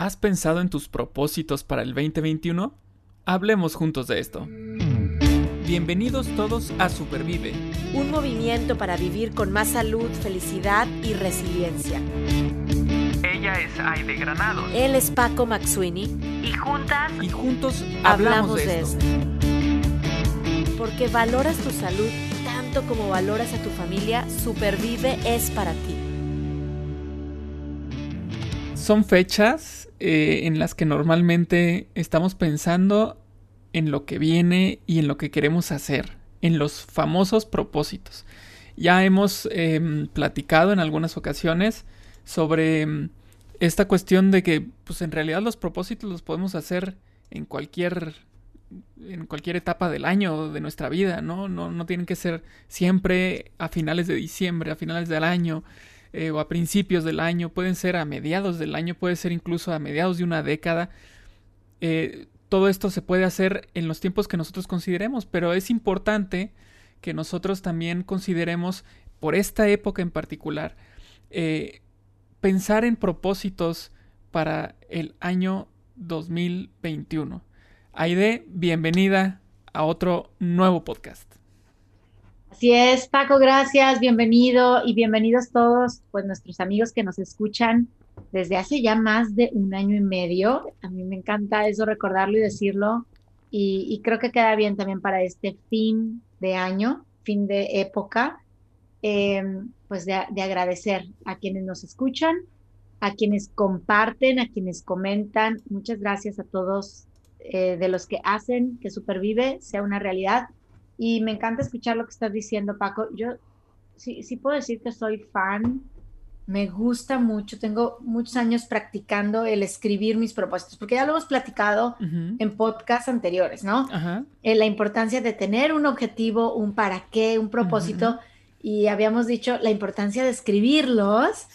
¿Has pensado en tus propósitos para el 2021? Hablemos juntos de esto. Bienvenidos todos a Supervive. Un movimiento para vivir con más salud, felicidad y resiliencia. Ella es Aide Granado. Él es Paco Maxuini. Y juntas y juntos hablamos, de, esto. Porque valoras tu salud tanto como valoras a tu familia, Supervive es para ti. Son fechas eh, en las que normalmente estamos pensando en lo que viene y en lo que queremos hacer, en los famosos propósitos. Ya hemos em, platicado en algunas ocasiones sobre em, esta cuestión de que, pues en realidad los propósitos los podemos hacer en cualquier en cualquier etapa del año de nuestra vida, ¿no? No, no tienen que ser siempre a finales de diciembre, a finales del año. Eh, o a principios del año, pueden ser a mediados del año, puede ser incluso a mediados de una década. Eh, todo esto se puede hacer en los tiempos que nosotros consideremos, pero es importante que nosotros también consideremos, por esta época en particular, eh, pensar en propósitos para el año 2021. Aide, bienvenida a otro nuevo podcast. Así es, Paco, gracias, bienvenido y bienvenidos todos, pues nuestros amigos que nos escuchan desde hace ya más de un año y medio. A mí me encanta eso, recordarlo y decirlo. Y, creo que queda bien también para este fin de año, fin de época, em, pues de, agradecer a quienes nos escuchan, a quienes comparten, a quienes comentan. Muchas gracias a todos eh, de los que hacen que Supervive sea una realidad y me encanta escuchar lo que estás diciendo, Paco. Yo sí, sí puedo decir que soy fan, me gusta mucho, tengo muchos años practicando el escribir mis propósitos, porque ya lo hemos platicado en podcasts anteriores, ¿no? En eh, la importancia de tener un objetivo, un para qué, un propósito y habíamos dicho la importancia de escribirlos,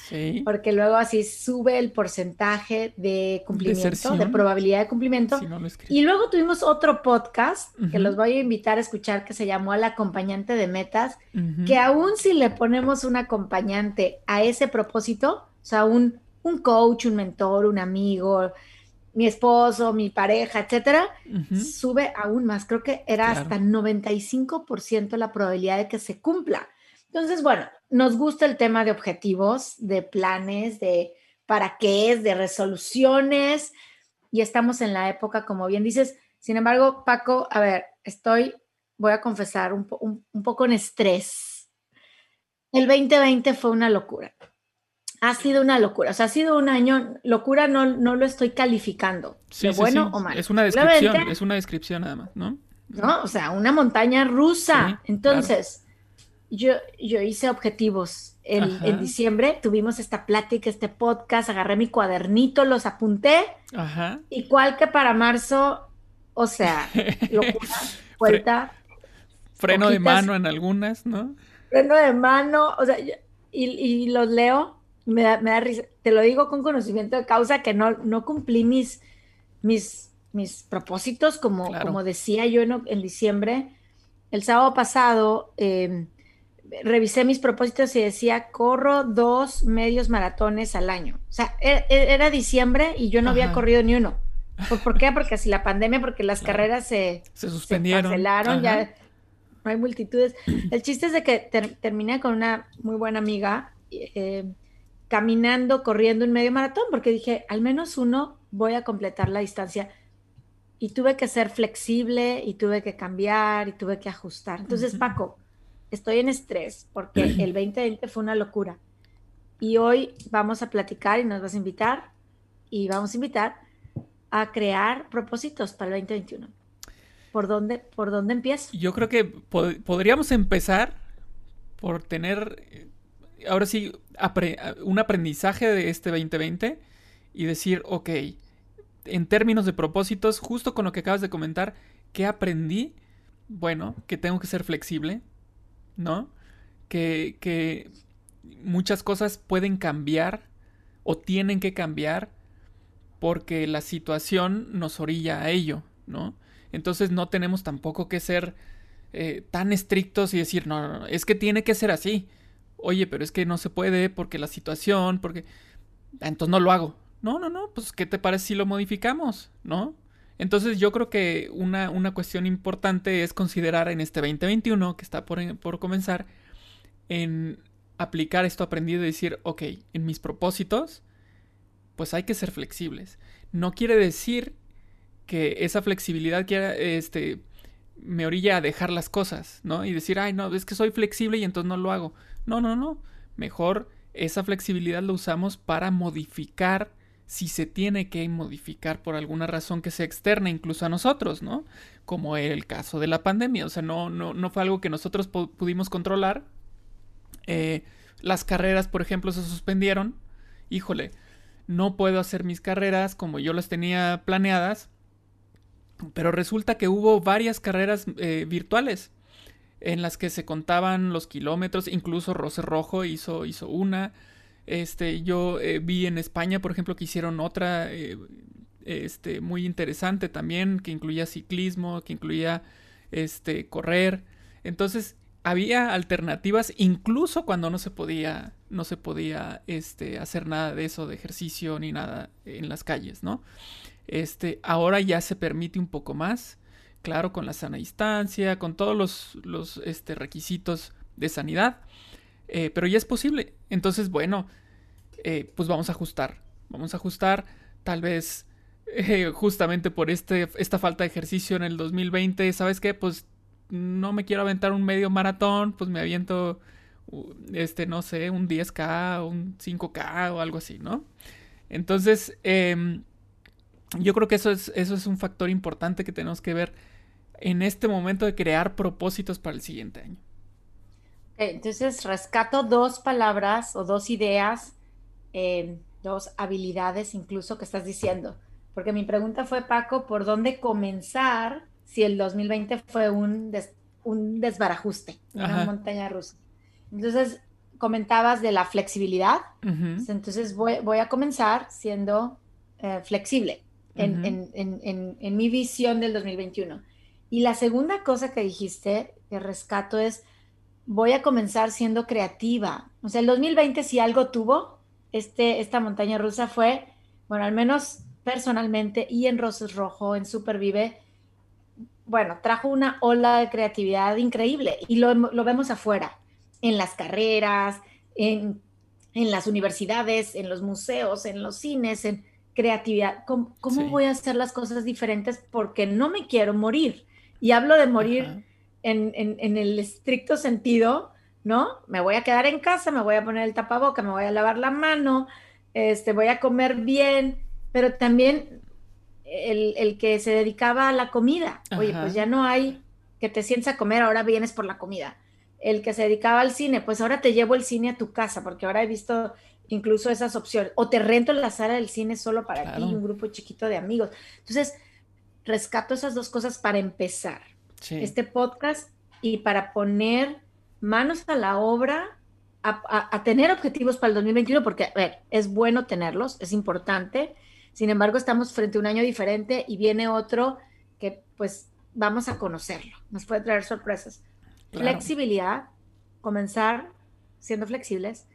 porque luego así sube el porcentaje de cumplimiento, de, probabilidad de cumplimiento. y luego tuvimos otro podcast que los voy a invitar a escuchar que se llamó El acompañante de metas, que aún si le ponemos un acompañante a ese propósito, o sea, un, un coach, un mentor, un amigo, mi esposo, mi pareja, etcétera, sube aún más. Creo que era hasta 95% la probabilidad de que se cumpla. Entonces, bueno, nos gusta el tema de objetivos, de planes, de para qué es, de resoluciones, y estamos en la época, como bien dices. Sin embargo, Paco, a ver, estoy, voy a confesar, un, poco en estrés. El 2020 fue una locura. Ha sido una locura. O sea, ha sido un año, locura no, no lo estoy calificando. Sí, bueno o mal. Es una descripción, es una descripción nada más, ¿no? No, o sea, una montaña rusa. Entonces, yo, yo hice objetivos en, diciembre, tuvimos esta plática, este podcast, agarré mi cuadernito, los apunté. Ajá. Igual que para marzo, o sea, locura, vuelta. Freno de mano en algunas, ¿no? Freno de mano, o sea, y, los leo, me da, me da risa. Te lo digo con conocimiento de causa que no, no cumplí mis, mis, mis propósitos, como, como decía yo en, en, diciembre. El sábado pasado, eh, revisé mis propósitos y decía, corro dos medios maratones al año. O sea, e, e, era, diciembre y yo no había corrido ni uno. ¿Por, qué? Porque así la pandemia, porque las carreras se, se suspendieron. cancelaron, ya no hay multitudes. El chiste es de que terminé con una muy buena amiga eh, caminando, corriendo un medio maratón, porque dije, al menos uno voy a completar la distancia. Y tuve que ser flexible y tuve que cambiar y tuve que ajustar. Entonces, Paco, estoy en estrés porque el 2020 fue una locura. Y hoy vamos a platicar y nos vas a invitar y vamos a invitar a crear propósitos para el 2021. ¿Por dónde, por dónde empiezo? Yo creo que podríamos empezar por tener, eh, ahora sí, un aprendizaje de este 2020 y decir, ok, en términos de propósitos, justo con lo que acabas de comentar, ¿qué aprendí? Bueno, que tengo que ser flexible, ¿no? Que, que muchas cosas pueden cambiar o tienen que cambiar porque la situación nos orilla a ello, ¿no? Entonces no tenemos tampoco que ser eh, tan estrictos y decir, no, no, no, es que tiene que ser así. Oye, pero es que no se puede porque la situación, porque... Entonces no lo hago, No, no, no, pues ¿qué te parece si lo modificamos? ¿No? Entonces yo creo que una, una cuestión importante es considerar en este 2021 que está por, por comenzar en aplicar esto aprendido y decir, ok, en mis propósitos, pues hay que ser flexibles. No quiere decir que esa flexibilidad quiera, este, me orilla a dejar las cosas, ¿no? Y decir, ay, no, es que soy flexible y entonces no lo hago. No, no, no. Mejor esa flexibilidad lo usamos para modificar si se tiene que modificar por alguna razón que sea externa incluso a nosotros, ¿no? Como el caso de la pandemia. O sea, no, no, no fue algo que nosotros pudimos controlar. Eh, las carreras, por ejemplo, se suspendieron. Híjole, no puedo hacer mis carreras como yo las tenía planeadas pero resulta que hubo varias carreras eh, virtuales en las que se contaban los kilómetros, incluso Rose Rojo hizo, hizo una. Este, yo eh, vi en España, por ejemplo, que hicieron otra eh, este, muy interesante también, que incluía ciclismo, que incluía este, correr. Entonces, había alternativas incluso cuando no se podía, no se podía este, hacer nada de eso, de ejercicio ni nada en las calles, ¿no? Este, ahora ya se permite un poco más, claro, con la sana distancia, con todos los, los este, requisitos de sanidad, eh, pero ya es posible. Entonces, bueno, eh, pues vamos a ajustar, vamos a ajustar, tal vez eh, justamente por este, esta falta de ejercicio en el 2020, ¿sabes qué? Pues no me quiero aventar un medio maratón, pues me aviento, este, no sé, un 10K, un 5K o algo así, ¿no? Entonces, eh, yo creo que eso es, eso es un factor importante que tenemos que ver en este momento de crear propósitos para el siguiente año. Entonces, rescato dos palabras o dos ideas, eh, dos habilidades incluso que estás diciendo. Porque mi pregunta fue, Paco, ¿por dónde comenzar si el 2020 fue un, un desbarajuste, una montaña rusa? Entonces, comentabas de la flexibilidad. Entonces, voy, voy, a comenzar siendo eh, flexible en, mi visión del 2021. Y la segunda cosa que dijiste, que rescato, es, voy a comenzar siendo creativa. O sea, el 2020 si algo tuvo, este, esta montaña rusa fue, bueno, al menos personalmente y en Roses Rojo, en Supervive, bueno, trajo una ola de creatividad increíble y lo, lo vemos afuera, en las carreras, en, en, las universidades, en los museos, en los cines, en, creatividad. ¿Cómo, voy a hacer las cosas diferentes? Porque no me quiero morir. Y hablo de morir en, el estricto sentido, ¿no? Me voy a quedar en casa, me voy a poner el tapaboca, me voy a lavar la mano, este, voy a comer bien, pero también el, que se dedicaba a la comida. Oye, pues ya no hay que te sientes a comer, ahora vienes por la comida. El que se dedicaba al cine, pues ahora te llevo el cine a tu casa, porque ahora he visto incluso esas opciones. O te rento en la sala del cine solo para ti, un grupo chiquito de amigos. Entonces, rescato esas dos cosas para empezar este podcast y para poner manos a la obra, a, tener objetivos para el 2021, porque, a ver, es bueno tenerlos, es importante. Sin embargo, estamos frente a un año diferente y viene otro que, pues, vamos a conocerlo. Nos puede traer sorpresas. Flexibilidad, comenzar siendo flexibles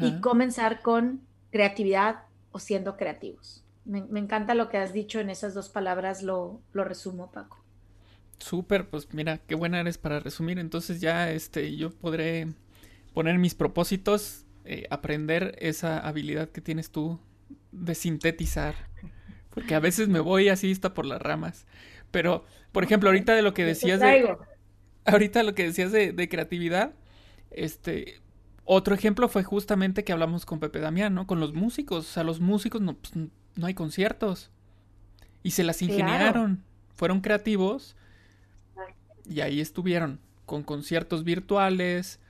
y comenzar con creatividad o siendo creativos. Me, encanta lo que has dicho en esas dos palabras, lo, lo resumo, Paco. Súper, pues mira, qué buena eres para resumir. Entonces ya este, yo podré poner mis propósitos, eh, aprender esa habilidad que tienes tú de sintetizar. Porque a veces me voy así está por las ramas. Pero, por ejemplo, ahorita de lo que decías de. Ahorita lo que decías de, de creatividad, este, otro ejemplo fue justamente que hablamos con Pepe Damián, ¿no? Con los músicos. O sea, los músicos no, pues, no hay conciertos. Y se las ingeniaron. Fueron creativos. Y ahí estuvieron. Con conciertos virtuales,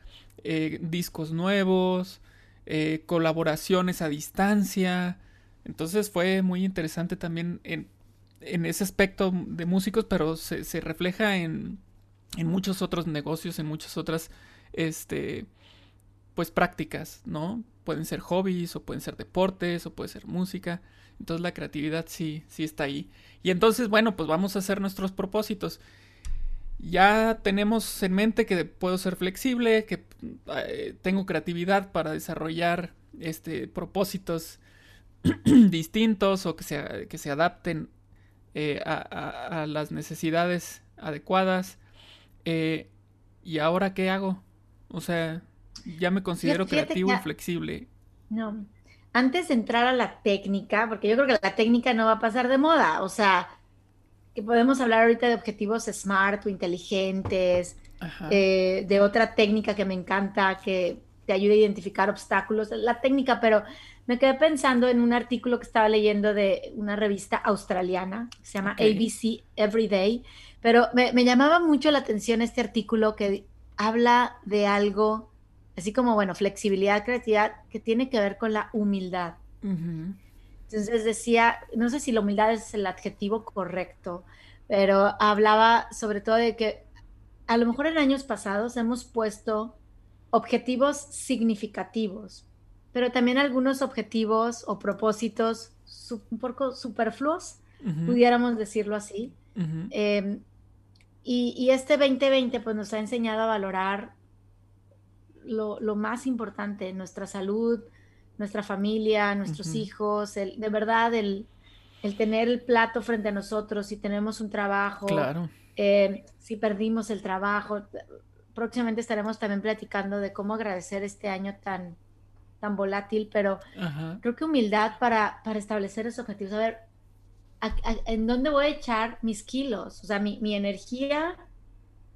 eh, discos nuevos, eh, colaboraciones a distancia. Entonces fue muy interesante también en, en ese aspecto de músicos, pero se, se refleja en, en muchos otros negocios, en muchas otras este, pues prácticas, ¿no? Pueden ser hobbies o pueden ser deportes o puede ser música. Entonces la creatividad sí, sí está ahí. Y entonces, bueno, pues vamos a hacer nuestros propósitos. Ya tenemos en mente que puedo ser flexible, que eh, tengo creatividad para desarrollar este propósitos distintos o que se, que se adapten eh, a, las necesidades adecuadas. Eh, ¿Y ahora qué hago? O sea, ya me considero creativo y flexible. No. Antes de entrar a la técnica, porque yo creo que la técnica no va a pasar de moda, o sea, que podemos hablar ahorita de objetivos smart o inteligentes, eh, de otra técnica que me encanta, que te ayuda a identificar obstáculos, la técnica, pero me quedé pensando en un artículo que estaba leyendo de una revista australiana, que se llama ABC Everyday, pero me, llamaba mucho la atención este artículo que habla de algo, así como, bueno, flexibilidad, creatividad, que tiene que ver con la humildad. Entonces decía, no sé si la humildad es el adjetivo correcto, pero hablaba sobre todo de que a lo mejor en años pasados hemos puesto objetivos significativos, pero también algunos objetivos o propósitos un poco superfluos, pudiéramos decirlo así. Em, y, este 2020 pues nos ha enseñado a valorar lo, más importante, nuestra salud, nuestra familia, nuestros hijos, el, de verdad el, tener el plato frente a nosotros, si tenemos un trabajo, em, si perdimos el trabajo, próximamente estaremos también platicando de cómo agradecer este año tan, tan volátil, pero creo que humildad para, para establecer esos objetivos. A ver, ¿en dónde voy a echar mis kilos? O sea, mi, mi, energía,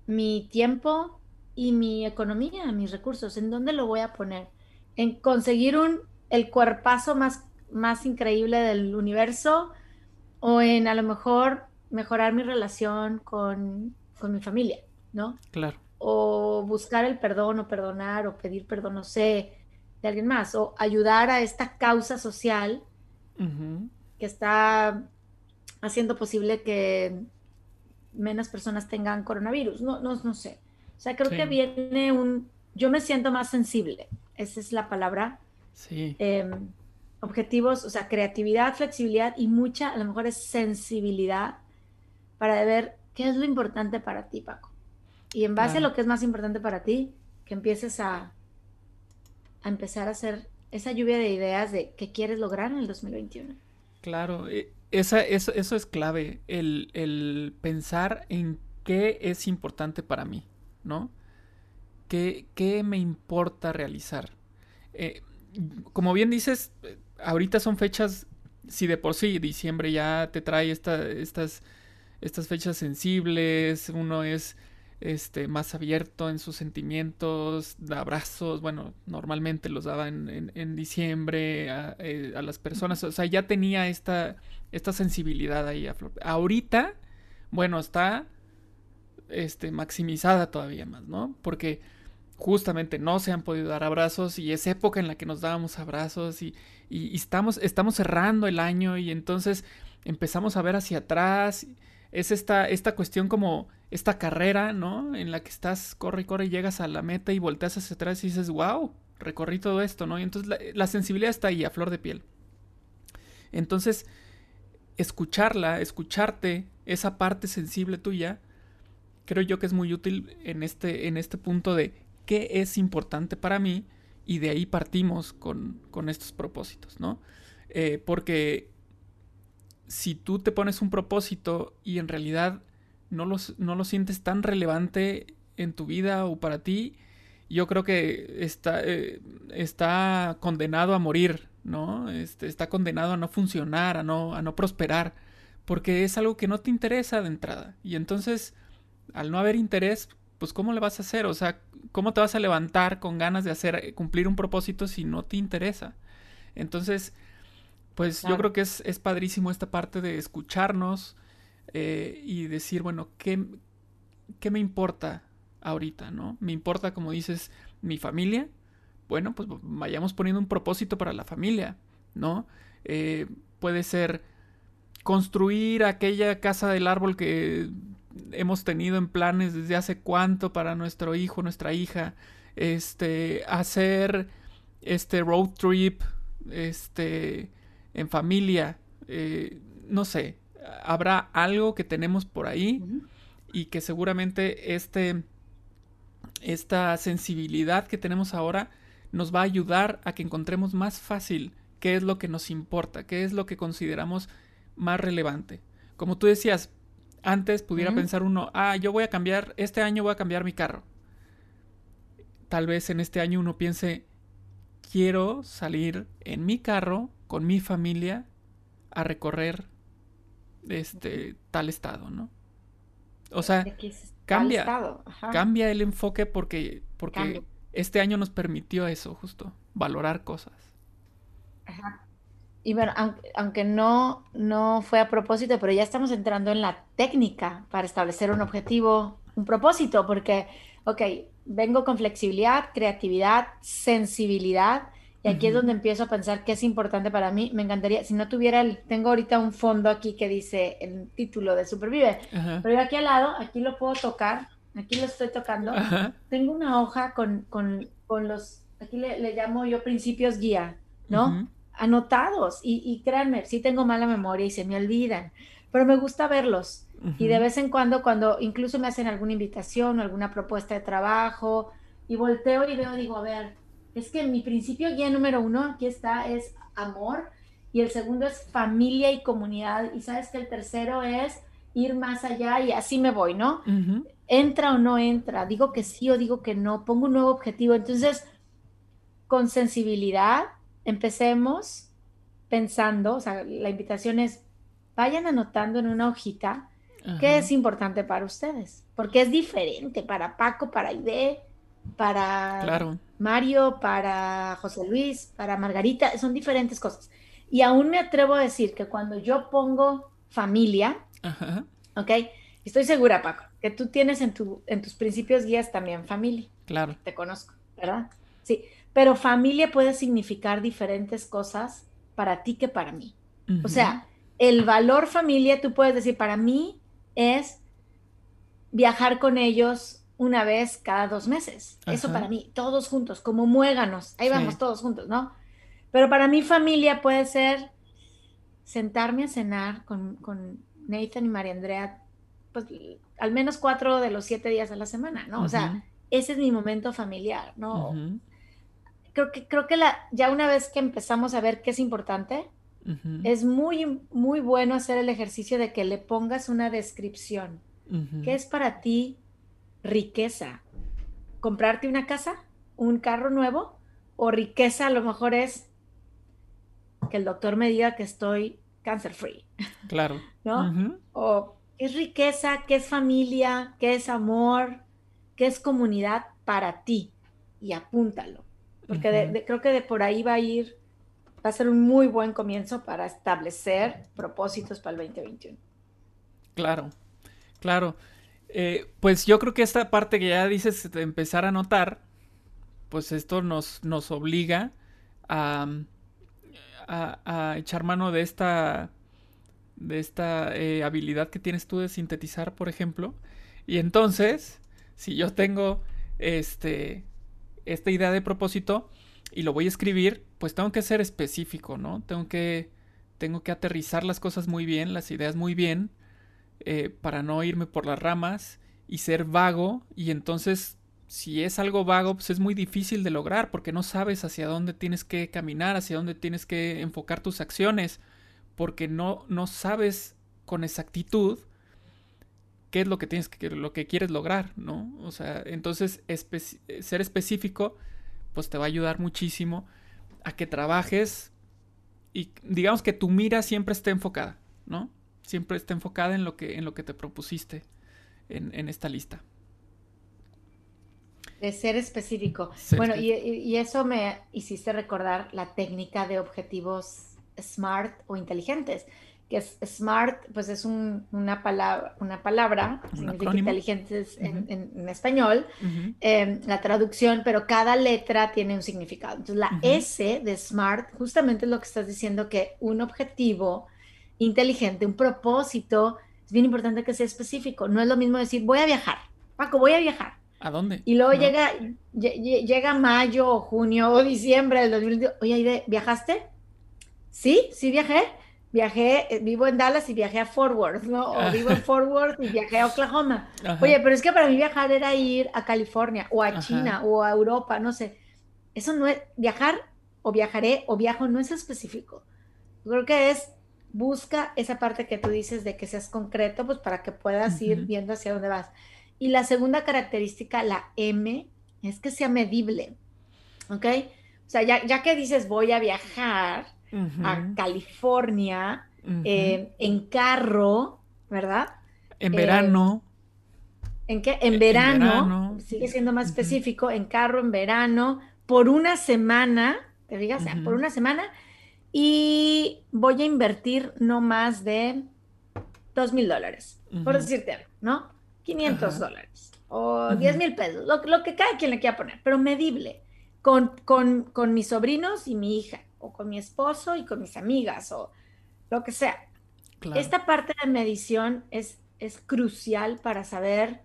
mi tiempo y mi economía, mis recursos, ¿en dónde lo voy a poner? En conseguir un, el cuerpazo más, más increíble del universo o en a lo mejor mejorar mi relación con, con mi familia, ¿no? Claro o buscar el perdón o perdonar o pedir perdón, no sé, de alguien más, o ayudar a esta causa social que está haciendo posible que menos personas tengan coronavirus. No, no, no sé. O sea, creo que viene un... Yo me siento más sensible, esa es la palabra. Sí. Em, objetivos, o sea, creatividad, flexibilidad y mucha, a lo mejor es sensibilidad para ver qué es lo importante para ti, Paco. Y en base a lo que es más importante para ti, que empieces a, a empezar a hacer esa lluvia de ideas de qué quieres lograr en el 2021. Claro, e, esa, eso, eso es clave, el, el, pensar en qué es importante para mí, ¿no? ¿Qué, qué me importa realizar? Eh, como bien dices, ahorita son fechas, si de por sí diciembre ya te trae esta, estas, estas fechas sensibles, uno es este, más abierto en sus sentimientos, da abrazos, bueno, normalmente los daba en, diciembre eh, a, las personas, o sea, ya tenía esta, esta sensibilidad ahí a flor. Ahorita, bueno, está este, maximizada todavía más, ¿no? Porque justamente no se han podido dar abrazos y es época en la que nos dábamos abrazos y, y estamos, estamos cerrando el año y entonces empezamos a ver hacia atrás es esta, esta cuestión como esta carrera, ¿no? En la que estás, corre y corre, llegas a la meta y volteas hacia atrás y dices, wow, recorrí todo esto, ¿no? Y entonces la, sensibilidad está ahí, a flor de piel. Entonces, escucharla, escucharte, esa parte sensible tuya, creo yo que es muy útil en este, en este punto de qué es importante para mí y de ahí partimos con, con estos propósitos, ¿no? Eh, porque si tú te pones un propósito y en realidad no, no lo sientes tan relevante en tu vida o para ti, yo creo que está, eh, está condenado a morir, ¿no? Este, está condenado a no funcionar, a no, a no prosperar, porque es algo que no te interesa de entrada. Y entonces, al no haber interés, pues ¿cómo le vas a hacer? O sea, ¿cómo te vas a levantar con ganas de hacer cumplir un propósito si no te interesa? Entonces, pues yo creo que es, es, padrísimo esta parte de escucharnos eh, y decir, bueno, ¿qué, ¿qué me importa ahorita, no? Me importa, como dices, mi familia. Bueno, pues vayamos poniendo un propósito para la familia, ¿no? Eh, puede ser construir aquella casa del árbol que hemos tenido en planes desde hace cuánto para nuestro hijo, nuestra hija, este, hacer este road trip, este, en familia, eh, no sé, habrá algo que tenemos por ahí y que seguramente este, esta sensibilidad que tenemos ahora nos va a ayudar a que encontremos más fácil qué es lo que nos importa, qué es lo que consideramos más relevante. Como tú decías, antes pudiera pensar uno, ah, yo voy a cambiar, este año voy a cambiar mi carro. Tal vez en este año uno piense, quiero salir en mi carro con mi familia a recorrer este tal estado, ¿no? O sea, cambia, cambia el enfoque porque, porque este año nos permitió eso, justo, valorar cosas. Ajá. Y bueno, aunque, no, no fue a propósito, pero ya estamos entrando en la técnica para establecer un objetivo, un propósito, porque, ok, vengo con flexibilidad, creatividad, sensibilidad, y aquí es donde empiezo a pensar qué es importante para mí. Me encantaría, si no tuviera el, tengo ahorita un fondo aquí que dice el título de Supervive, pero yo aquí al lado, aquí lo puedo tocar, aquí lo estoy tocando. Tengo una hoja con, con, con los, aquí le, le, llamo yo principios guía, ¿no? Anotados. Y, y créanme, sí tengo mala memoria y se me olvidan, pero me gusta verlos. Y de vez en cuando, cuando incluso me hacen alguna invitación o alguna propuesta de trabajo, y volteo y veo, digo, a ver, es que mi principio guía número uno, aquí está, es amor, y el segundo es familia y comunidad, y sabes que el tercero es ir más allá y así me voy, ¿no? Entra o no entra, digo que sí o digo que no, pongo un nuevo objetivo. Entonces, con sensibilidad, empecemos pensando, o sea, la invitación es, vayan anotando en una hojita qué es importante para ustedes, porque es diferente para Paco, para Ide, para Mario, para José Luis, para Margarita, son diferentes cosas. Y aún me atrevo a decir que cuando yo pongo familia, ¿ok? Estoy segura, Paco, que tú tienes en, tu, en tus principios guías también familia. Claro. Te conozco, ¿verdad? Sí, pero familia puede significar diferentes cosas para ti que para mí. O sea, el valor familia, tú puedes decir, para mí es viajar con ellos una vez cada dos meses. Eso para mí, todos juntos, como muéganos, ahí vamos todos juntos, ¿no? Pero para mi familia puede ser sentarme a cenar con, Nathan y María Andrea, pues al menos cuatro de los siete días a la semana, ¿no? O sea, ese es mi momento familiar, ¿no? Creo que, creo que la, ya una vez que empezamos a ver qué es importante, es muy, muy bueno hacer el ejercicio de que le pongas una descripción. ¿Qué es para ti riqueza. Comprarte una casa, un carro nuevo, o riqueza a lo mejor es que el doctor me diga que estoy cancer free. Claro. ¿No? O qué es riqueza, qué es familia, qué es amor, qué es comunidad para ti. Y apúntalo. Porque creo que de por ahí va a ir, va a ser un muy buen comienzo para establecer propósitos para el 2021. Claro, claro. Eh, pues yo creo que esta parte que ya dices de empezar a notar, pues esto nos, nos obliga a, a, echar mano de esta, de esta eh, habilidad que tienes tú de sintetizar, por ejemplo. Y entonces, si yo tengo este, esta idea de propósito y lo voy a escribir, pues tengo que ser específico, ¿no? Tengo que, tengo que aterrizar las cosas muy bien, las ideas muy bien eh, para no irme por las ramas y ser vago y entonces si es algo vago pues es muy difícil de lograr porque no sabes hacia dónde tienes que caminar, hacia dónde tienes que enfocar tus acciones porque no, no sabes con exactitud qué es lo que tienes que lo que quieres lograr, ¿no? O sea, entonces ser específico pues te va a ayudar muchísimo a que trabajes y digamos que tu mira siempre esté enfocada, ¿no? siempre está enfocada en lo que, en lo que te propusiste en, esta lista. De ser específico. bueno, y, eso me hiciste recordar la técnica de objetivos SMART o inteligentes, que es SMART, pues es una palabra, una palabra, significa inteligentes en, español, em, la traducción, pero cada letra tiene un significado. Entonces, la S de SMART justamente es lo que estás diciendo, que un objetivo inteligente, un propósito, es bien importante que sea específico. No es lo mismo decir, voy a viajar. Paco, voy a viajar. ¿A dónde? Y luego llega, llega mayo junio o diciembre del 2022. Oye, ¿viajaste? Sí, sí viajé. Viajé, eh, vivo en Dallas y viajé a Fort Worth, ¿no? O vivo en Fort Worth y viajé a Oklahoma. Oye, pero es que para mí viajar era ir a California o a China o a Europa, no sé. Eso no es, viajar o viajaré o viajo no es específico. Yo creo que es busca esa parte que tú dices de que seas concreto, pues para que puedas ir viendo hacia dónde vas. Y la segunda característica, la M, es que sea medible, ¿ok? O sea, ya, que dices voy a viajar a California eh, en carro, ¿verdad? En verano. Eh, ¿En qué? En verano, sigue siendo más específico, en carro, en verano, por una semana, te digas, por una semana, y voy a invertir no más de dos mil dólares, por decirte ¿no? 500 dólares o 10 mil pesos, lo, que cada quien le quiera poner, pero medible, con, con, con, mis sobrinos y mi hija, o con mi esposo y con mis amigas, o lo que sea. Esta parte de medición es, es crucial para saber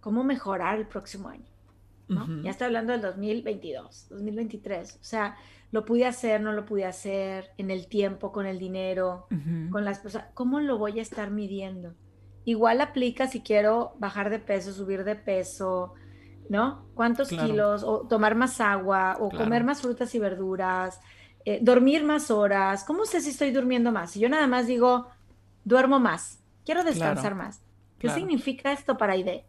cómo mejorar el próximo año. ¿no? Ya estoy hablando del 2022, 2023. O sea, lo pude hacer, no lo pude hacer, en el tiempo, con el dinero, con las personas. ¿Cómo lo voy a estar midiendo? Igual aplica si quiero bajar de peso, subir de peso, ¿no? ¿Cuántos kilos? O tomar más agua, o comer más frutas y verduras, eh, dormir más horas. ¿Cómo sé si estoy durmiendo más? Si yo nada más digo, duermo más, quiero descansar más. ¿Qué significa esto para ID?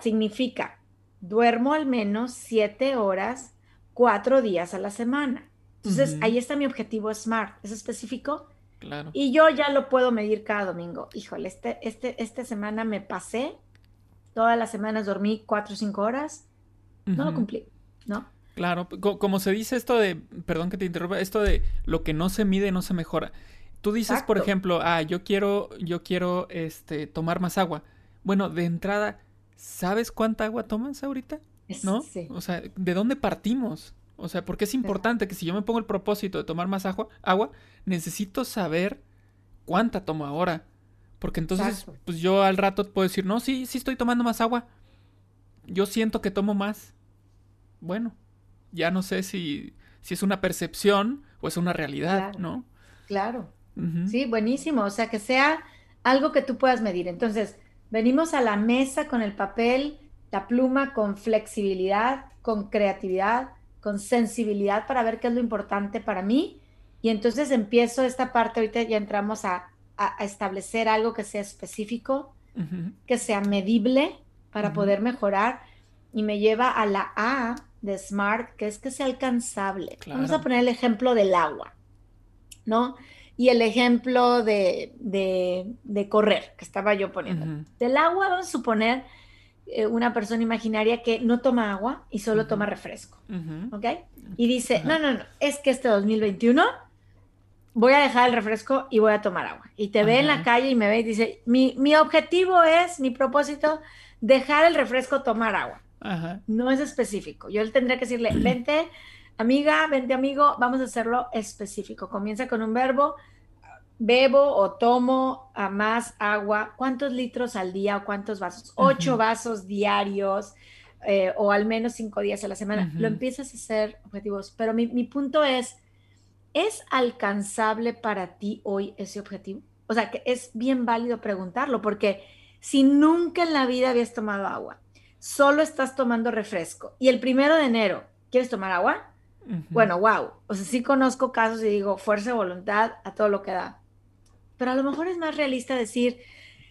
Significa, duermo al menos siete horas cuatro días a la semana. Entonces, ahí está mi objetivo SMART. ¿Es específico? Claro. Y yo ya lo puedo medir cada domingo. Híjole, este, este, esta semana me pasé. Todas las semanas dormí cuatro o cinco horas. No lo cumplí, ¿no? Claro, como se dice esto de, perdón que te interrumpa, esto de lo que no se mide no se mejora. Tú dices, por ejemplo, ah, yo quiero, yo quiero, este, tomar más agua. Bueno, de entrada, ¿sabes cuánta agua tomas ahorita? ¿No? O sea, ¿de dónde partimos? O sea, porque es importante que si yo me pongo el propósito de tomar más agua, agua necesito saber cuánta tomo ahora. Porque entonces, pues yo al rato puedo decir, no, sí, sí estoy tomando más agua. Yo siento que tomo más. Bueno, ya no sé si, si es una percepción o es una realidad, ¿no? Claro. Sí, buenísimo. O sea, que sea algo que tú puedas medir. Entonces, venimos a la mesa con el papel la pluma con flexibilidad, con creatividad, con sensibilidad para ver qué es lo importante para mí. Y entonces empiezo esta parte, ahorita ya entramos a, establecer algo que sea específico, que sea medible para poder mejorar y me lleva a la A de SMART, que es que sea alcanzable. Vamos a poner el ejemplo del agua, ¿no? Y el ejemplo de, de, correr, que estaba yo poniendo. Del agua, vamos a suponer eh, una persona imaginaria que no toma agua y solo toma refresco, ¿ok? Y dice, no, no, no, es que este 2021 voy a dejar el refresco y voy a tomar agua. Y te ve en la calle y me ve y dice, mi, mi objetivo es, mi propósito, dejar el refresco, tomar agua. No es específico. Yo tendría que decirle, vente, amiga, vente, amigo, vamos a hacerlo específico. Comienza con un verbo, bebo o tomo a más agua, ¿cuántos litros al día o cuántos vasos? Ocho vasos diarios eh, o al menos cinco días a la semana. Lo empiezas a hacer objetivos, pero mi, mi, punto es, ¿es alcanzable para ti hoy ese objetivo? O sea, que es bien válido preguntarlo, porque si nunca en la vida habías tomado agua, solo estás tomando refresco y el primero de enero, ¿quieres tomar agua? Bueno, wow. O sea, sí conozco casos y digo, fuerza de voluntad a todo lo que da pero a lo mejor es más realista decir,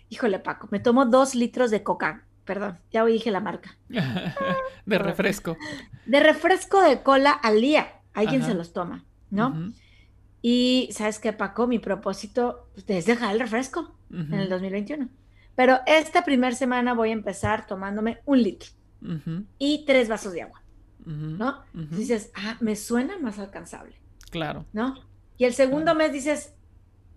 híjole Paco, me tomo dos litros de coca, perdón, ya dije la marca. de refresco. De refresco de cola al día, hay quien se los toma, ¿no? Y sabes qué, Paco, mi propósito es dejar el refresco en el 2021. Pero esta primera semana voy a empezar tomándome un litro y tres vasos de agua, ¿no? Dices, ah, me suena más alcanzable. Claro. ¿No? Y el segundo mes dices,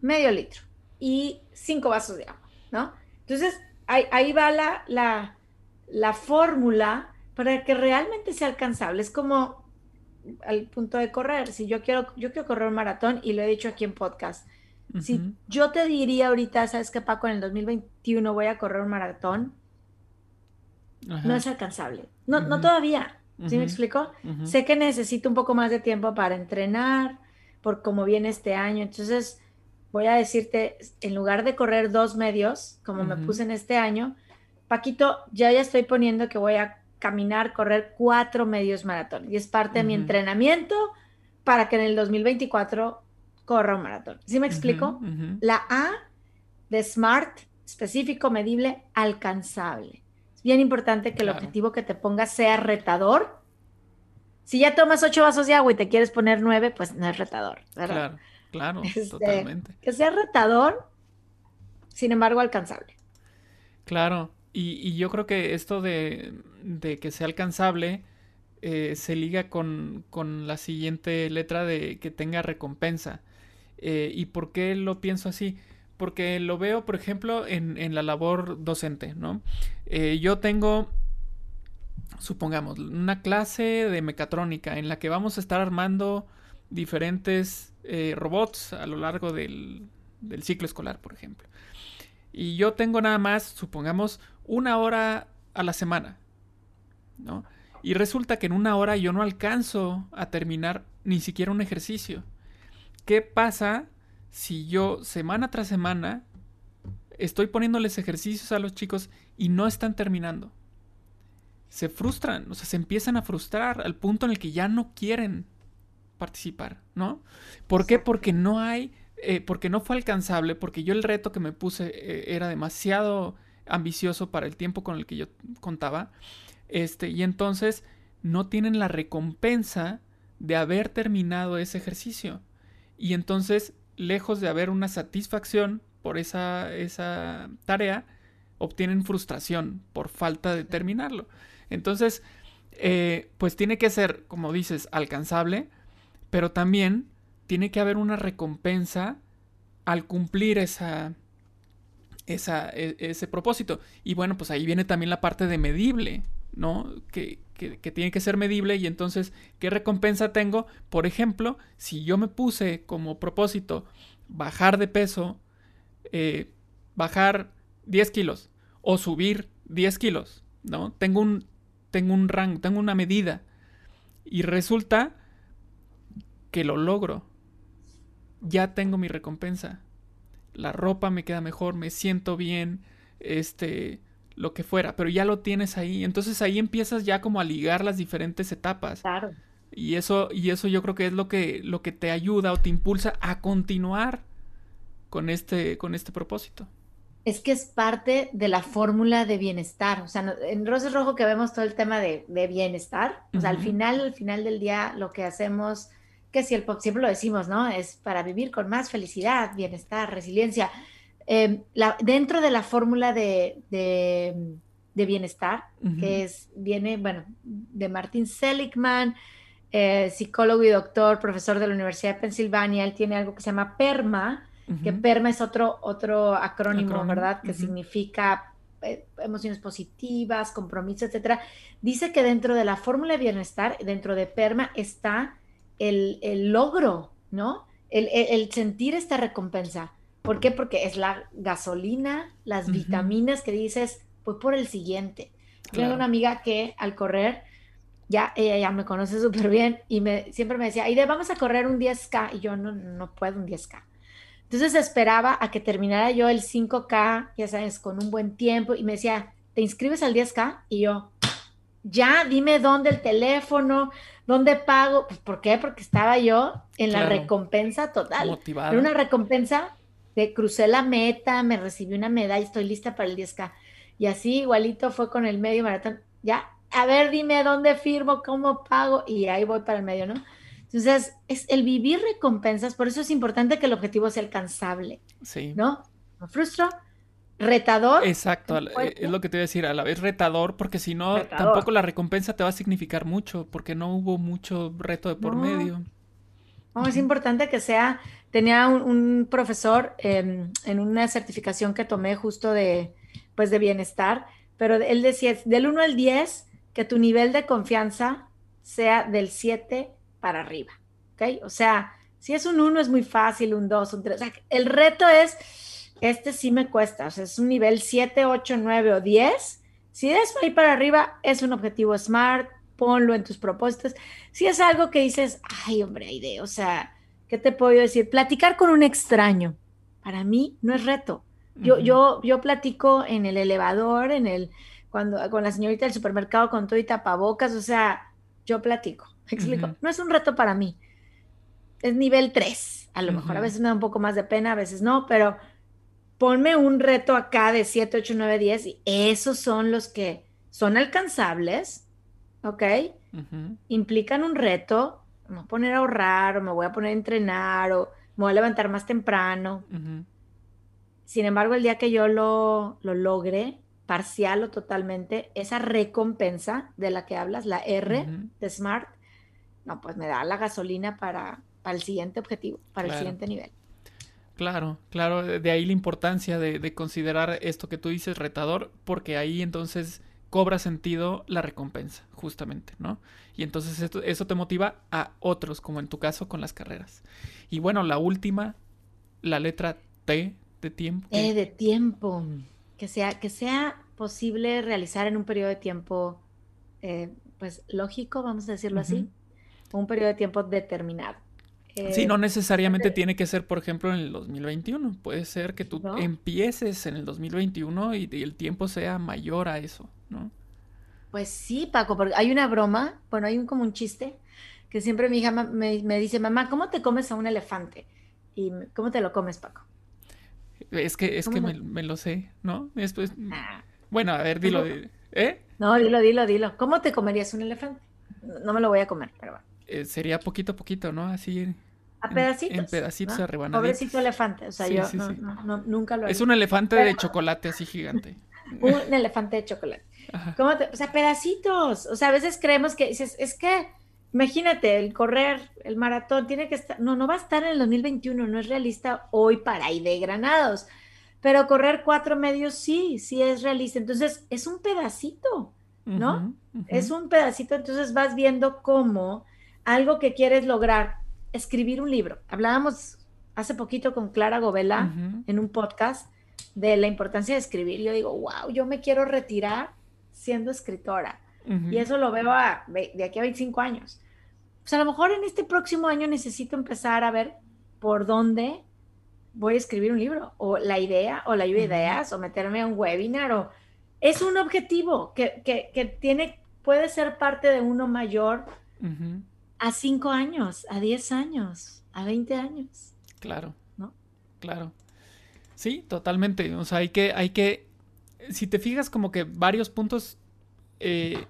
medio litro y cinco vasos de agua, ¿no? Entonces, ahí, va la, la, la fórmula para que realmente sea alcanzable. Es como al punto de correr. Si yo quiero, yo quiero correr un maratón y lo he dicho aquí en podcast. Si yo te diría ahorita, ¿sabes qué, Paco? En el 2021 voy a correr un maratón. No es alcanzable. No, no todavía. ¿Sí me explico? Sé que necesito un poco más de tiempo para entrenar, por cómo viene este año. Entonces, voy a decirte, en lugar de correr dos medios, como me puse en este año, Paquito, ya ya estoy poniendo que voy a caminar, correr cuatro medios maratón. Y es parte de mi entrenamiento para que en el 2024 corra un maratón. ¿Sí me explico? La A de SMART, específico, medible, alcanzable. Es bien importante que el objetivo que te pongas sea retador. Si ya tomas ocho vasos de agua y te quieres poner nueve, pues no es retador. Claro, claro, este, totalmente. Que sea retador, sin embargo, alcanzable. Claro, y, yo creo que esto de, que sea alcanzable eh, se liga con, la siguiente letra de que tenga recompensa. Eh, ¿Y por qué lo pienso así? Porque lo veo, por ejemplo, en, la labor docente, ¿no? Eh, yo tengo, supongamos, una clase de mecatrónica en la que vamos a estar armando diferentes robots a lo largo del, del ciclo escolar, por ejemplo. Y yo tengo nada más, supongamos, una hora a la semana, ¿no? Y resulta que en una hora yo no alcanzo a terminar ni siquiera un ejercicio. ¿Qué pasa si yo semana tras semana estoy poniéndoles ejercicios a los chicos y no están terminando? Se frustran, o sea, se empiezan a frustrar al punto en el que ya no quieren participar, ¿no? ¿Por qué? Porque no hay, eh, porque no fue alcanzable, porque yo el reto que me puse eh, era demasiado ambicioso para el tiempo con el que yo contaba. Este, y entonces no tienen la recompensa de haber terminado ese ejercicio. Y entonces, lejos de haber una satisfacción por esa, esa tarea, obtienen frustración por falta de terminarlo. Entonces, eh, pues tiene que ser, como dices, alcanzable, pero también tiene que haber una recompensa al cumplir esa, esa, e, ese propósito. Y bueno, pues ahí viene también la parte de medible, ¿no? Que, tiene que ser medible y entonces, ¿qué recompensa tengo? Por ejemplo, si yo me puse como propósito bajar de peso, eh, bajar 10 kilos o subir 10 kilos, ¿no? Tengo un, tengo un rango, tengo una medida y resulta que lo logro. Ya tengo mi recompensa la ropa me queda mejor, me siento bien, este, lo que fuera, pero ya lo tienes ahí. Entonces ahí empiezas ya como a ligar las diferentes etapas. Claro. Y eso, y eso yo creo que es lo que, lo que te ayuda o te impulsa a continuar con este, con este propósito. Es que es parte de la fórmula de bienestar. O sea, en Roses Rojo que vemos todo el tema de, bienestar. O sea, al final, al final del día, lo que hacemos que si el pop, siempre lo decimos, ¿no? Es para vivir con más felicidad, bienestar, resiliencia. Em, dentro de la fórmula de, bienestar, que es, viene, bueno, de Martin Seligman, eh, psicólogo y doctor, profesor de la Universidad de Pensilvania, él tiene algo que se llama PERMA, que PERMA es otro, otro acrónimo, ¿verdad? Que significa eh, emociones positivas, compromiso, etcétera. Dice que dentro de la fórmula de bienestar, dentro de PERMA, está el, logro, ¿no? El, sentir esta recompensa. ¿Por qué? Porque es la gasolina, las vitaminas que dices, pues por el siguiente. Tengo una amiga que al correr, ya ella ya me conoce súper bien y me, siempre me decía, Aide, vamos a correr un 10K. Y yo no, no puedo un 10K. Entonces esperaba a que terminara yo el 5K, ya sabes, con un buen tiempo y me decía, ¿te inscribes al 10K? Y yo, ya, dime dónde el teléfono, dónde pago. Pues, ¿Por qué? Porque estaba yo en la recompensa total. Motivada. Era una recompensa de crucé la meta, me recibí una medalla, estoy lista para el 10K. Y así igualito fue con el medio maratón. Ya, a ver, dime dónde firmo, cómo pago, y ahí voy para el medio, ¿no? Entonces, es el vivir recompensas, por eso es importante que el objetivo sea alcanzable. Sí. ¿No? Me frustro, retador. Exacto, eh, es lo que te iba a decir, a la vez retador, porque si no, tampoco la recompensa te va a significar mucho, porque no hubo mucho reto de por medio. No, es importante que sea, tenía un, profesor en una certificación que tomé justo de, pues de bienestar, pero él decía, del 1 al 10, que tu nivel de confianza sea del 7 para arriba, ¿ok? O sea, si es un 1 es muy fácil, un 2, un 3, el reto es este sí me cuesta, o sea, es un nivel 7, 8, 9 o 10. Si es ahí para arriba, es un objetivo SMART, ponlo en tus propósitos. Si es algo que dices, ay, hombre, idea, o sea, ¿qué te puedo decir? Platicar con un extraño, para mí no es reto. Yo, yo, yo platico en el elevador, en el, cuando, con la señorita del supermercado con todo y tapabocas, o sea, yo platico, explico, no es un reto para mí. es nivel 3, a lo mejor. A veces me da un poco más de pena, a veces no, pero ponme un reto acá de 7, 8, 9, 10 y esos son los que son alcanzables, ¿ok? Implican un reto, me voy a poner a ahorrar o me voy a poner a entrenar o me voy a levantar más temprano. Sin embargo, el día que yo lo, lo logre, parcial o totalmente, esa recompensa de la que hablas, la R Ujú. de Smart, no, pues me da la gasolina para, para el siguiente objetivo, para el siguiente nivel. Claro, claro, de de ahí la importancia de, de considerar esto que tú dices retador, porque ahí entonces cobra sentido la recompensa, justamente, ¿no? Y entonces esto- eso te motiva a otros, como en tu caso con las carreras. Y bueno, la última, la letra T de tiempo. Eh, de tiempo, que sea, que sea posible realizar en un periodo de tiempo, eh, pues lógico, vamos a decirlo así, un periodo de tiempo determinado. Sí, Eh, no necesariamente tiene que ser, por ejemplo, en el 2021. Puede ser que tú ¿No? empieces en el 2021 y, y el tiempo sea mayor a eso, ¿no? Pues sí, Paco, porque hay una broma, bueno, hay un, como un chiste, que siempre mi hija me, me dice, mamá, ¿cómo te comes a un elefante? Y ¿cómo te lo comes, Paco? Es que, es que ¿Cómo me, lo sé, ¿no? Después, Ah, bueno, a ver, dilo. De- ¿Eh? no, dilo, dilo, dilo. ¿Cómo te comerías un elefante? No, no me lo voy a comer, pero bueno. Eh, sería poquito a poquito, ¿no? Así. A pedacitos. en pedacitos, ¿no? arrebanaditos. Pobrecito elefante, o sea, Sí, yo sí, no, sí. no- no- nunca lo Es haría. un elefante de chocolate así gigante. Un elefante de chocolate. ¿Cómo te- o sea, pedacitos. O sea, a veces creemos que dices, es que, imagínate, el correr, el maratón, tiene que estar, no, no va a estar en el 2021, no es realista hoy para ir de granados. Pero correr cuatro medios sí, sí es realista. Entonces, es un pedacito, ¿no? Es un pedacito, entonces vas viendo cómo algo que quieres lograr, escribir un libro. Hablábamos hace poquito con Clara Govela en un podcast de la importancia de escribir. Yo digo, wow, yo me quiero retirar siendo escritora. Y eso lo veo a, de aquí a 25 años. Pues a lo mejor en este próximo año necesito empezar a ver por dónde voy a escribir un libro, o la idea, o la lluvia de ideas, o meterme a un webinar, o es un objetivo que, que, que tiene, puede ser parte de uno mayor. A 5 años, a 10 años, a 20 años. Claro. ¿No? Claro. Sí, totalmente. O sea, hay que, hay que. Si te fijas, como que varios puntos eh,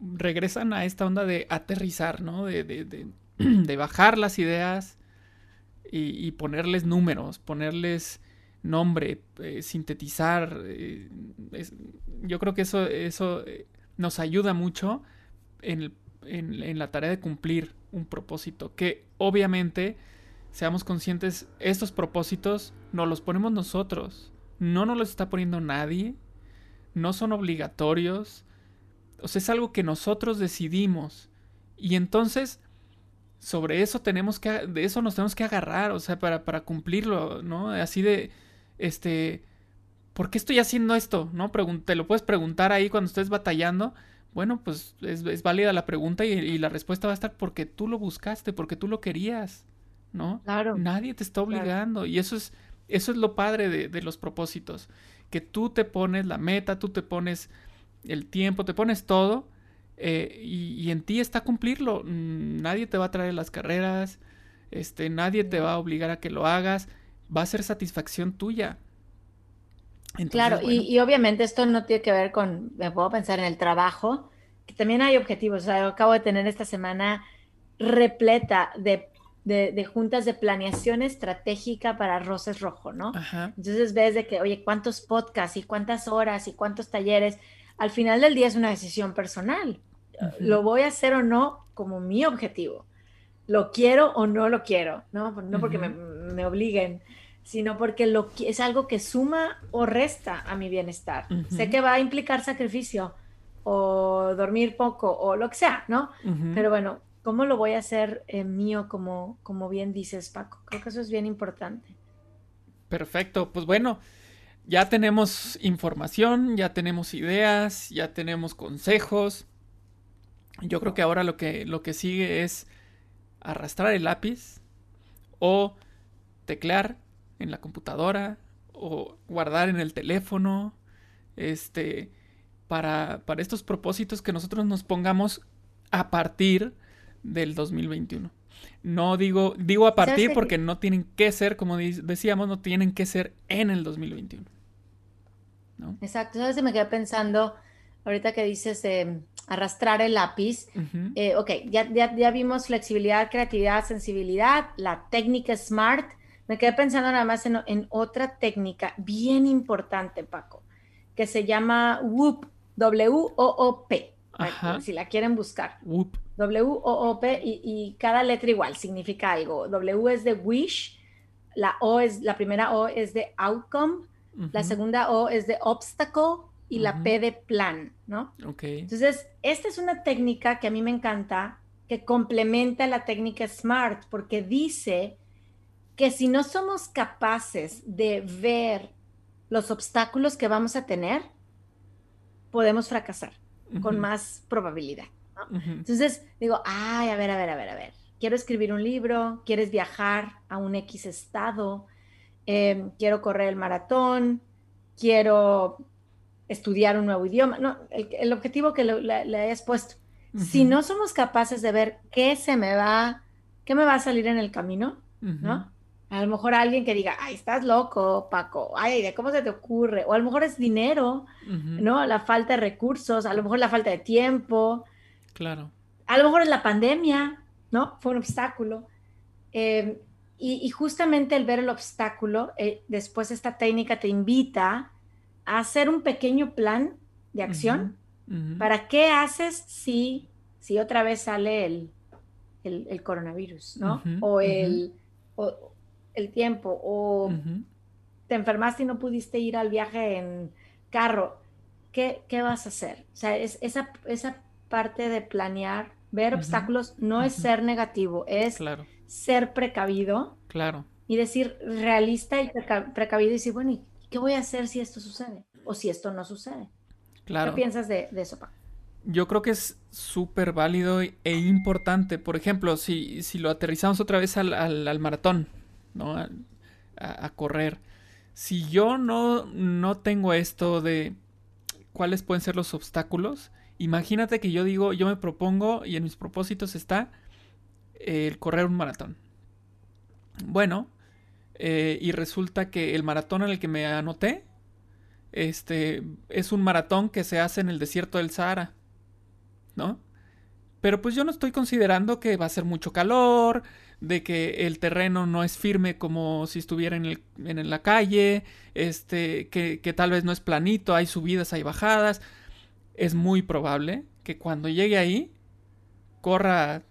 regresan a esta onda de aterrizar, ¿no? De, de, de- de bajar las ideas y, y ponerles números, ponerles nombre, eh, sintetizar. eh, es- yo creo que eso, eso nos ayuda mucho en, el- en- la tarea de cumplir un propósito. Que obviamente, seamos conscientes, estos propósitos nos los ponemos nosotros. No nos los está poniendo nadie. No son obligatorios. O sea, es algo que nosotros decidimos. Y entonces, sobre eso tenemos que, de eso nos tenemos que agarrar, o sea, para, para cumplirlo, ¿no? Así de, este, ¿por qué estoy haciendo esto? ¿No? Te lo puedes preguntar ahí cuando estés batallando. Bueno, pues es, es válida la pregunta y, y la respuesta va a estar porque tú lo buscaste, porque tú lo querías, ¿no? Claro. Nadie te está Claro. obligando. Y eso es, eso es lo padre de, de los propósitos. Que tú te pones la meta, tú te pones el tiempo, te pones todo. eh, y, y en ti está cumplirlo. Mm, Nadie te va a traer las carreras. Este, nadie te va a obligar a que lo hagas. Va a ser satisfacción tuya. Entonces, Claro, y, bueno, y obviamente esto no tiene que ver con, me puedo pensar en el trabajo, que también hay objetivos. O sea, yo acabo de tener esta semana repleta de, de- de juntas de planeación estratégica para Roses Rojo, ¿no? Ajá. Entonces ves de que, oye, cuántos podcasts y cuántas horas y cuántos talleres. Al final del día es una decisión personal. Ujú. Lo voy a hacer o no como mi objetivo. Lo quiero o no lo quiero, ¿no? No porque me, me obliguen, sino porque lo, es algo que suma o resta a mi bienestar. Sé que va a implicar sacrificio o dormir poco o lo que sea, ¿no? Pero bueno, ¿cómo lo voy a hacer eh, mío como, como bien dices, Paco? Creo que eso es bien importante. Perfecto, pues bueno, ya tenemos información, ya tenemos ideas, ya tenemos consejos. Yo creo que ahora lo que, lo que sigue es arrastrar el lápiz o teclear en la computadora o guardar en el teléfono, este, para, para estos propósitos que nosotros nos pongamos a partir del 2021. No digo, digo a partir porque no tienen que ser, como decíamos, no tienen que ser en el 2021. ¿no? Exacto, ¿sabes? Me quedé pensando, ahorita que dices arrastrar el lápiz, eh, ok, ya, ya, vimos flexibilidad, creatividad, sensibilidad, la técnica SMART. Me quedé pensando nada más en, en otra técnica bien importante, Paco, que se llama WOOP, W-O-O-P si la quieren buscar. W-O-O-P y, cada letra igual significa algo. W es de wish, la O es, la primera O es de outcome, la segunda O es de obstacle y la P de plan, ¿no? Ok. Entonces, esta es una técnica que a mí me encanta, que complementa la técnica SMART, porque dice que si no somos capaces de ver los obstáculos que vamos a tener, podemos fracasar con más probabilidad. Entonces digo, ay, a ver, a ver, a ver, a ver, quiero escribir un libro, quieres viajar a un X estado, em, quiero correr el maratón, quiero estudiar un nuevo idioma, no, el, objetivo que le, hayas puesto. Si no somos capaces de ver qué se me va, qué me va a salir en el camino, ¿no? A lo mejor alguien que diga, ay, estás loco, Paco, ay, ¿de cómo se te ocurre? O a lo mejor es dinero, ¿no? La falta de recursos, a lo mejor la falta de tiempo. Claro. A lo mejor es la pandemia, ¿no? Fue un obstáculo. Em, y, justamente el ver el obstáculo, eh, después esta técnica te invita a hacer un pequeño plan de acción. ¿Para qué haces si, si otra vez sale el, el, coronavirus, ¿no? O el el tiempo o te enfermaste y no pudiste ir al viaje en carro, ¿qué, qué vas a hacer? O sea, es, esa, esa parte de planear, ver obstáculos, no es ser negativo, es ser precavido. Claro. Y decir realista y precavido y decir, bueno, ¿y qué voy a hacer si esto sucede? O si esto no sucede. Claro. ¿Qué piensas de, eso, Pa? Yo creo que es súper válido e importante. Por ejemplo, si, si lo aterrizamos otra vez al, al maratón, ¿no? A, correr. Si yo no, no tengo esto de cuáles pueden ser los obstáculos, imagínate que yo digo, yo me propongo y en mis propósitos está el correr un maratón. Bueno, eh, y resulta que el maratón en el que me anoté, este, es un maratón que se hace en el desierto del Sahara, ¿no? Pero pues yo no estoy considerando que va a ser mucho calor, de que el terreno no es firme como si estuviera en, el, en la calle, este, que, que, tal vez no es planito, hay subidas, hay bajadas. Es muy probable que cuando llegue ahí, corra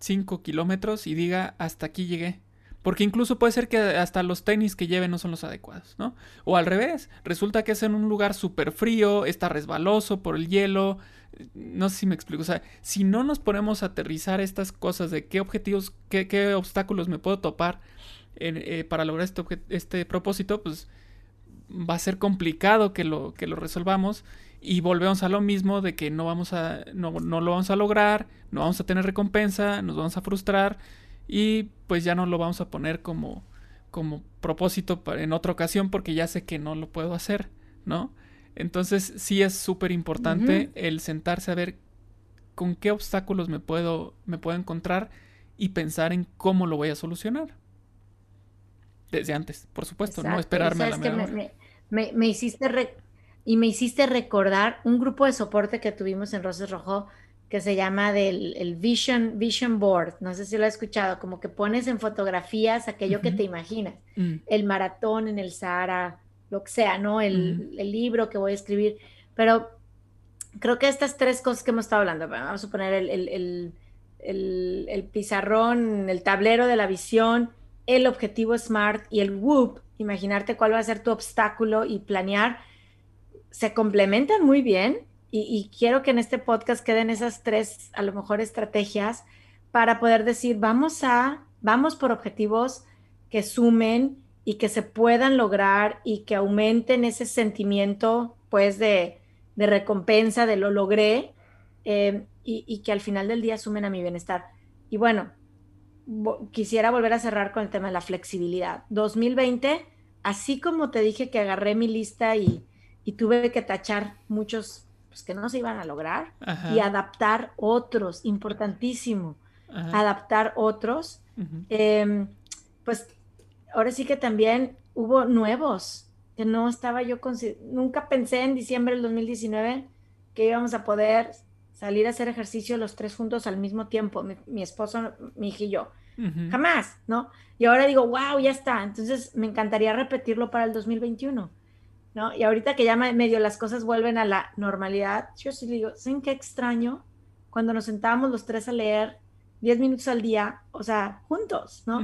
5 kilómetros y diga hasta aquí llegué. Porque incluso puede ser que hasta los tenis que lleve no son los adecuados, ¿no? O al revés, resulta que es en un lugar súper frío, está resbaloso por el hielo, no sé si me explico, o sea, si no nos ponemos a aterrizar estas cosas de qué objetivos, qué, obstáculos me puedo topar eh, para lograr este, este propósito, pues va a ser complicado que lo, que lo resolvamos. Y volvemos a lo mismo de que no vamos a, no, no lo vamos a lograr, no vamos a tener recompensa, nos vamos a frustrar y pues ya no lo vamos a poner como, como propósito en otra ocasión porque ya sé que no lo puedo hacer, ¿no? Entonces sí es súper importante el sentarse a ver con qué obstáculos me puedo, me puedo encontrar y pensar en cómo lo voy a solucionar. Desde antes, por supuesto, no esperarme a la que me, me, me, hiciste y me hiciste recordar un grupo de soporte que tuvimos en Roses Rojo que se llama del el Vision, Vision Board. No sé si lo has escuchado, como que pones en fotografías aquello que te imaginas. Mm. El maratón en el Sahara, lo que sea, ¿no? El, libro que voy a escribir. Pero creo que estas tres cosas que hemos estado hablando, vamos a poner el, el, pizarrón, el tablero de la visión, el objetivo SMART y el WOOP, imaginarte cuál va a ser tu obstáculo y planear, se complementan muy bien y, y, quiero que en este podcast queden esas tres, a lo mejor, estrategias para poder decir, vamos a, vamos por objetivos que sumen y que se puedan lograr y que aumenten ese sentimiento pues de, recompensa, de lo logré eh, y, que al final del día sumen a mi bienestar. Y bueno, quisiera volver a cerrar con el tema de la flexibilidad. 2020, así como te dije que agarré mi lista y, tuve que tachar muchos pues, que no se iban a lograr y adaptar otros, importantísimo. adaptar otros. Em, pues ahora sí que también hubo nuevos que no estaba yo, nunca pensé en diciembre del 2019 que íbamos a poder salir a hacer ejercicio los tres juntos al mismo tiempo, mi, esposo, mi hija y yo. Jamás, ¿no? Y ahora digo, wow, ya está. Entonces me encantaría repetirlo para el 2021, ¿no? Y ahorita que ya medio las cosas vuelven a la normalidad, yo sí digo, ¿saben qué extraño? Cuando nos sentábamos los tres a leer 10 minutos al día, o sea, juntos, ¿no?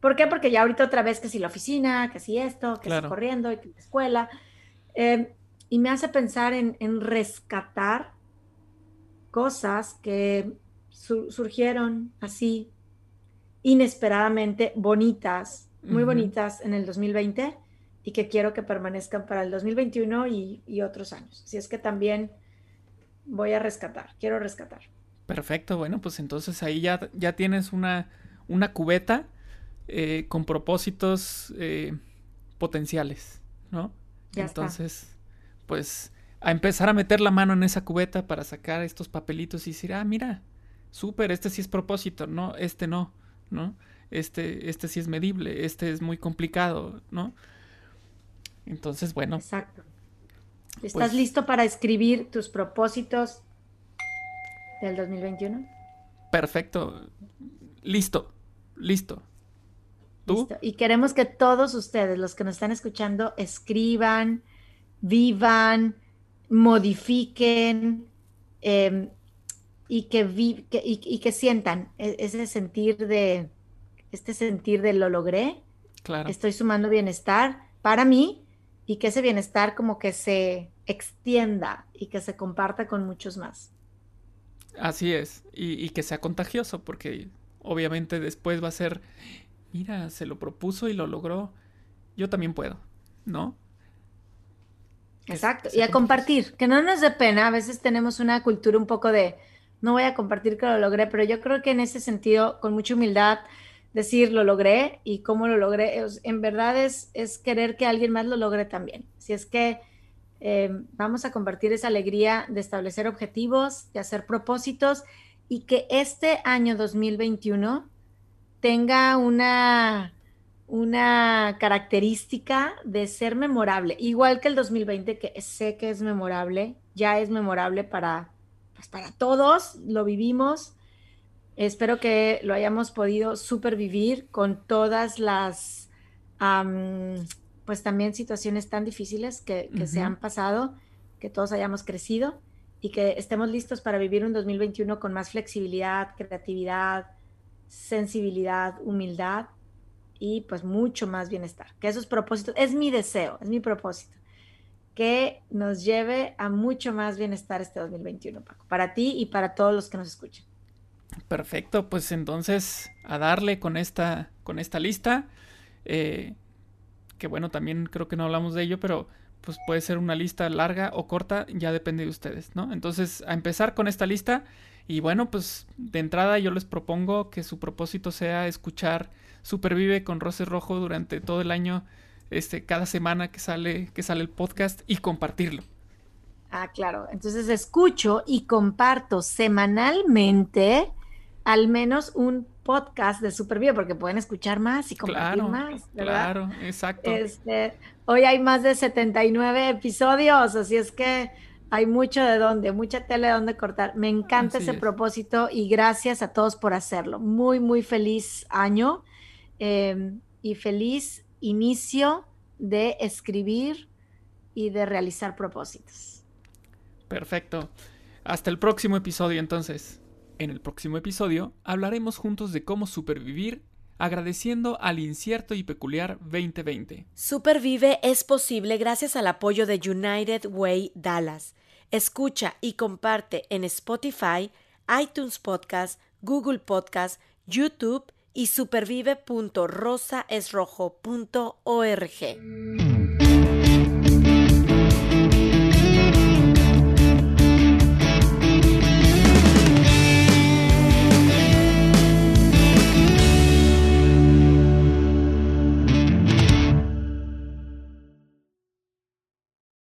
¿Por qué? Porque ya ahorita otra vez que si la oficina, que si esto, que si corriendo, que la escuela. Em, y me hace pensar en, rescatar cosas que surgieron así inesperadamente bonitas, muy bonitas en el 2020 y que quiero que permanezcan para el 2021 y, y otros años. Así es que también voy a rescatar, quiero rescatar. Perfecto, bueno, pues entonces ahí ya, ya tienes una, una cubeta eh, con propósitos eh, potenciales, ¿no? entonces, pues a empezar a meter la mano en esa cubeta para sacar estos papelitos y decir, ah, mira, súper, este sí es propósito, no, este no, ¿no? Este, este sí es medible, este es muy complicado, ¿no? Entonces, bueno. Exacto. ¿Estás pues listo para escribir tus propósitos del 2021? Perfecto. Listo. Listo. ¿Tú? Y queremos que todos ustedes, los que nos están escuchando, escriban, vivan, modifiquen em, y, que y, que sientan e, ese sentir de, este sentir de lo logré. Claro. Estoy sumando bienestar para mí y que ese bienestar como que se extienda y que se comparta con muchos más. Así es, y, que sea contagioso, porque obviamente después va a ser, mira, se lo propuso y lo logró, yo también puedo, ¿no? Exacto, y a compartir, que no nos dé pena, a veces tenemos una cultura un poco de, no voy a compartir que lo logré, pero yo creo que en ese sentido, con mucha humildad, decir lo logré y cómo lo logré, en verdad es, es querer que alguien más lo logre también. Si es que eh, vamos a compartir esa alegría de establecer objetivos, de hacer propósitos y que este año 2021 tenga una, una característica de ser memorable, igual que el 2020, que sé que es memorable, ya es memorable para, pues para todos, lo vivimos. Espero que lo hayamos podido supervivir con todas las pues también situaciones tan difíciles que, se han pasado, que todos hayamos crecido y que estemos listos para vivir un 2021 con más flexibilidad, creatividad, sensibilidad, humildad y pues mucho más bienestar. Que esos propósitos, es mi deseo, es mi propósito, que nos lleve a mucho más bienestar este 2021, Paco, para ti y para todos los que nos escuchan. Perfecto, pues entonces a darle con esta, con esta lista. Eh, que bueno, también creo que no hablamos de ello, pero pues puede ser una lista larga o corta, ya depende de ustedes, ¿no? Entonces, a empezar con esta lista y bueno, pues de entrada yo les propongo que su propósito sea escuchar Supervive con Roses Rojo durante todo el año, este, cada semana que sale, que sale el podcast y compartirlo. Ah, claro. Entonces escucho y comparto semanalmente al menos un podcast de Supervive, porque pueden escuchar más y compartir más. Claro, exacto. Este, hoy hay más de 79 episodios, así es que hay mucho de dónde, mucha tele de dónde cortar. Me encanta ese propósito y gracias a todos por hacerlo. Muy, muy feliz año em, y feliz inicio de escribir y de realizar propósitos. Perfecto. Hasta el próximo episodio entonces. En el próximo episodio hablaremos juntos de cómo supervivir agradeciendo al incierto y peculiar 2020. Supervive es posible gracias al apoyo de United Way Dallas. Escucha y comparte en Spotify, iTunes Podcast, Google Podcast, YouTube y supervive.rosaesrojo.org.